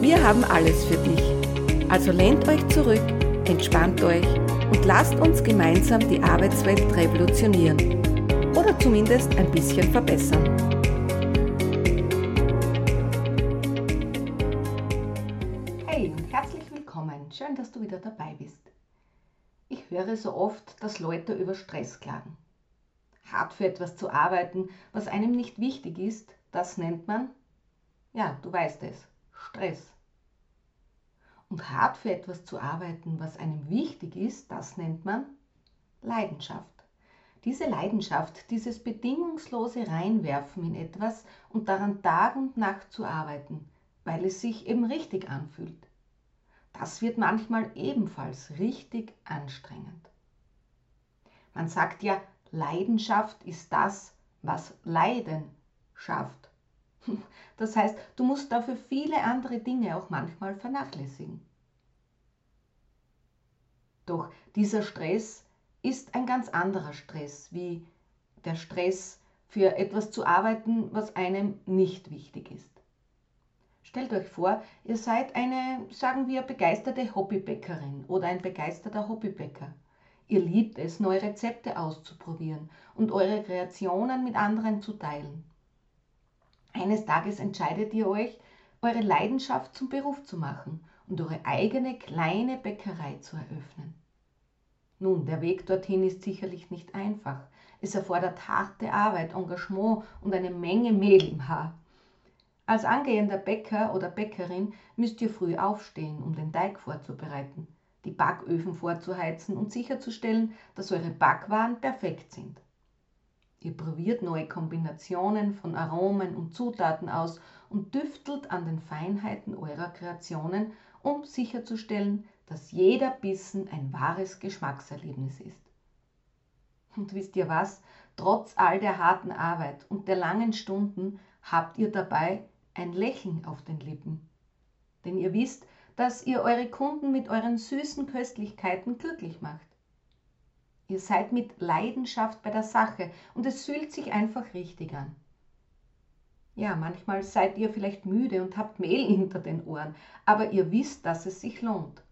Wir haben alles für dich. Also lehnt euch zurück, entspannt euch und lasst uns gemeinsam die Arbeitswelt revolutionieren. Oder zumindest ein bisschen verbessern. Hey und herzlich willkommen. Schön, dass du wieder dabei bist. Ich höre so oft, dass Leute über Stress klagen. Hart für etwas zu arbeiten, was einem nicht wichtig ist, das nennt man, ja, du weißt es, Stress. Und hart für etwas zu arbeiten, was einem wichtig ist, das nennt man Leidenschaft. Diese Leidenschaft, dieses bedingungslose Reinwerfen in etwas und daran Tag und Nacht zu arbeiten, weil es sich eben richtig anfühlt. Das wird manchmal ebenfalls richtig anstrengend. Man sagt ja, Leidenschaft ist das, was Leiden schafft. Das heißt, du musst dafür viele andere Dinge auch manchmal vernachlässigen. Doch dieser Stress ist ein ganz anderer Stress, wie der Stress für etwas zu arbeiten, was einem nicht wichtig ist. Stellt euch vor, ihr seid eine, sagen wir, begeisterte Hobbybäckerin oder ein begeisterter Hobbybäcker. Ihr liebt es, neue Rezepte auszuprobieren und eure Kreationen mit anderen zu teilen. Eines Tages entscheidet ihr euch, eure Leidenschaft zum Beruf zu machen und eure eigene kleine Bäckerei zu eröffnen. Nun, der Weg dorthin ist sicherlich nicht einfach. Es erfordert harte Arbeit, Engagement und eine Menge Mehl im Haar. Als angehender Bäcker oder Bäckerin müsst ihr früh aufstehen, um den Teig vorzubereiten, die Backöfen vorzuheizen und sicherzustellen, dass eure Backwaren perfekt sind. Ihr probiert neue Kombinationen von Aromen und Zutaten aus und düftelt an den Feinheiten eurer Kreationen, um sicherzustellen, dass jeder Bissen ein wahres Geschmackserlebnis ist. Und wisst ihr was? Trotz all der harten Arbeit und der langen Stunden habt ihr dabei ein Lächeln auf den Lippen. Denn ihr wisst, dass ihr eure Kunden mit euren süßen Köstlichkeiten glücklich macht. Ihr seid mit Leidenschaft bei der Sache und es fühlt sich einfach richtig an. Ja, manchmal seid ihr vielleicht müde und habt Mehl hinter den Ohren, aber ihr wisst, dass es sich lohnt.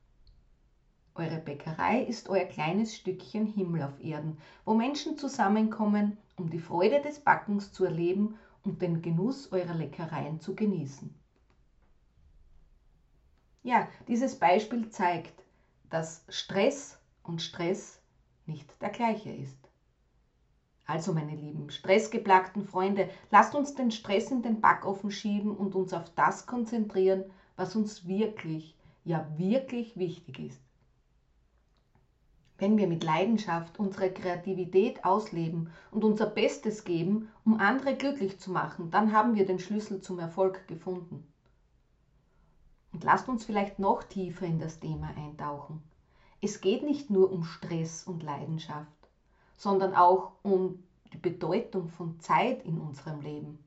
Eure Bäckerei ist euer kleines Stückchen Himmel auf Erden, wo Menschen zusammenkommen, um die Freude des Backens zu erleben und den Genuss eurer Leckereien zu genießen. Ja, dieses Beispiel zeigt, dass Stress und Stress nicht der gleiche ist. Also, meine lieben stressgeplagten Freunde, lasst uns den Stress in den Backofen schieben und uns auf das konzentrieren, was uns wirklich, ja wirklich wichtig ist. Wenn wir mit Leidenschaft unsere Kreativität ausleben und unser Bestes geben, um andere glücklich zu machen, dann haben wir den Schlüssel zum Erfolg gefunden. Und lasst uns vielleicht noch tiefer in das Thema eintauchen. Es geht nicht nur um Stress und Leidenschaft, sondern auch um die Bedeutung von Zeit in unserem Leben.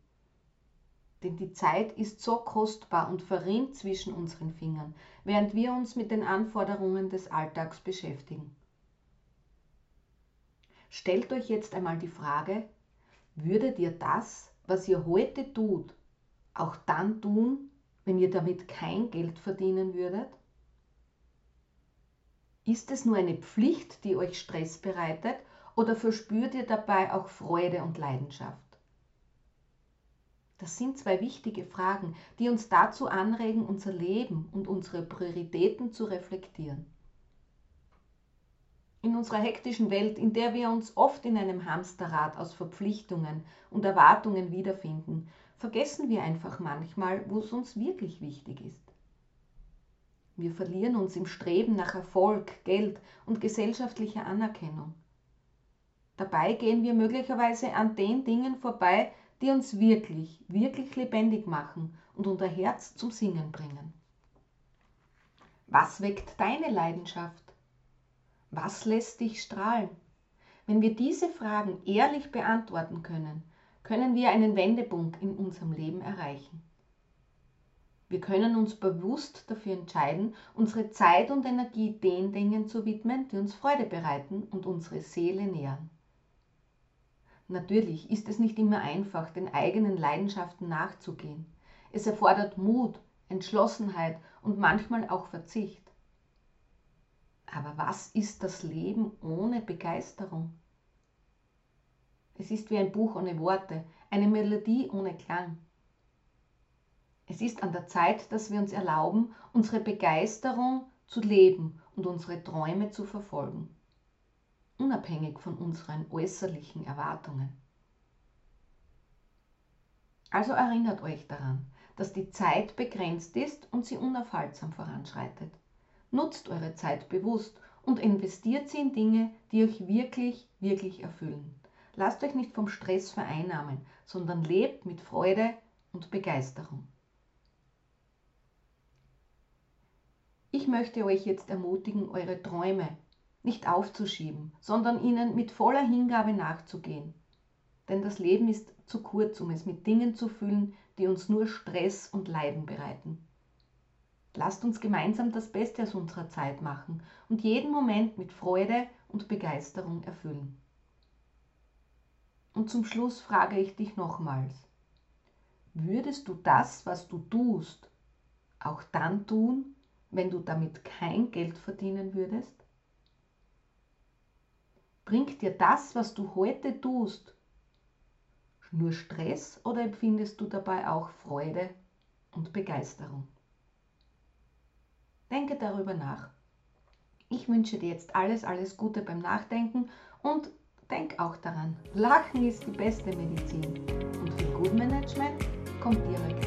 Denn die Zeit ist so kostbar und verrinnt zwischen unseren Fingern, während wir uns mit den Anforderungen des Alltags beschäftigen. Stellt euch jetzt einmal die Frage, würdet ihr das, was ihr heute tut, auch dann tun, wenn ihr damit kein Geld verdienen würdet? Ist es nur eine Pflicht, die euch Stress bereitet, oder verspürt ihr dabei auch Freude und Leidenschaft? Das sind zwei wichtige Fragen, die uns dazu anregen, unser Leben und unsere Prioritäten zu reflektieren. In unserer hektischen Welt, in der wir uns oft in einem Hamsterrad aus Verpflichtungen und Erwartungen wiederfinden, vergessen wir einfach manchmal, wo es uns wirklich wichtig ist. Wir verlieren uns im Streben nach Erfolg, Geld und gesellschaftlicher Anerkennung. Dabei gehen wir möglicherweise an den Dingen vorbei, die uns wirklich, wirklich lebendig machen und unser Herz zum Singen bringen. Was weckt deine Leidenschaft? Was lässt dich strahlen? Wenn wir diese Fragen ehrlich beantworten können, können wir einen Wendepunkt in unserem Leben erreichen. Wir können uns bewusst dafür entscheiden, unsere Zeit und Energie den Dingen zu widmen, die uns Freude bereiten und unsere Seele nähren. Natürlich ist es nicht immer einfach, den eigenen Leidenschaften nachzugehen. Es erfordert Mut, Entschlossenheit und manchmal auch Verzicht. Aber was ist das Leben ohne Begeisterung? Es ist wie ein Buch ohne Worte, eine Melodie ohne Klang. Es ist an der Zeit, dass wir uns erlauben, unsere Begeisterung zu leben und unsere Träume zu verfolgen, unabhängig von unseren äußerlichen Erwartungen. Also erinnert euch daran, dass die Zeit begrenzt ist und sie unaufhaltsam voranschreitet. Nutzt eure Zeit bewusst und investiert sie in Dinge, die euch wirklich, wirklich erfüllen. Lasst euch nicht vom Stress vereinnahmen, sondern lebt mit Freude und Begeisterung. Ich möchte euch jetzt ermutigen, eure Träume nicht aufzuschieben, sondern ihnen mit voller Hingabe nachzugehen. Denn das Leben ist zu kurz, um es mit Dingen zu füllen, die uns nur Stress und Leiden bereiten. Lasst uns gemeinsam das Beste aus unserer Zeit machen und jeden Moment mit Freude und Begeisterung erfüllen. Und zum Schluss frage ich dich nochmals, würdest du das, was du tust, auch dann tun, wenn du damit kein Geld verdienen würdest? Bringt dir das, was du heute tust, nur Stress oder empfindest du dabei auch Freude und Begeisterung? Denke darüber nach. Ich wünsche dir jetzt alles, alles Gute beim Nachdenken und denk auch daran, Lachen ist die beste Medizin und für Good Management kommt direkt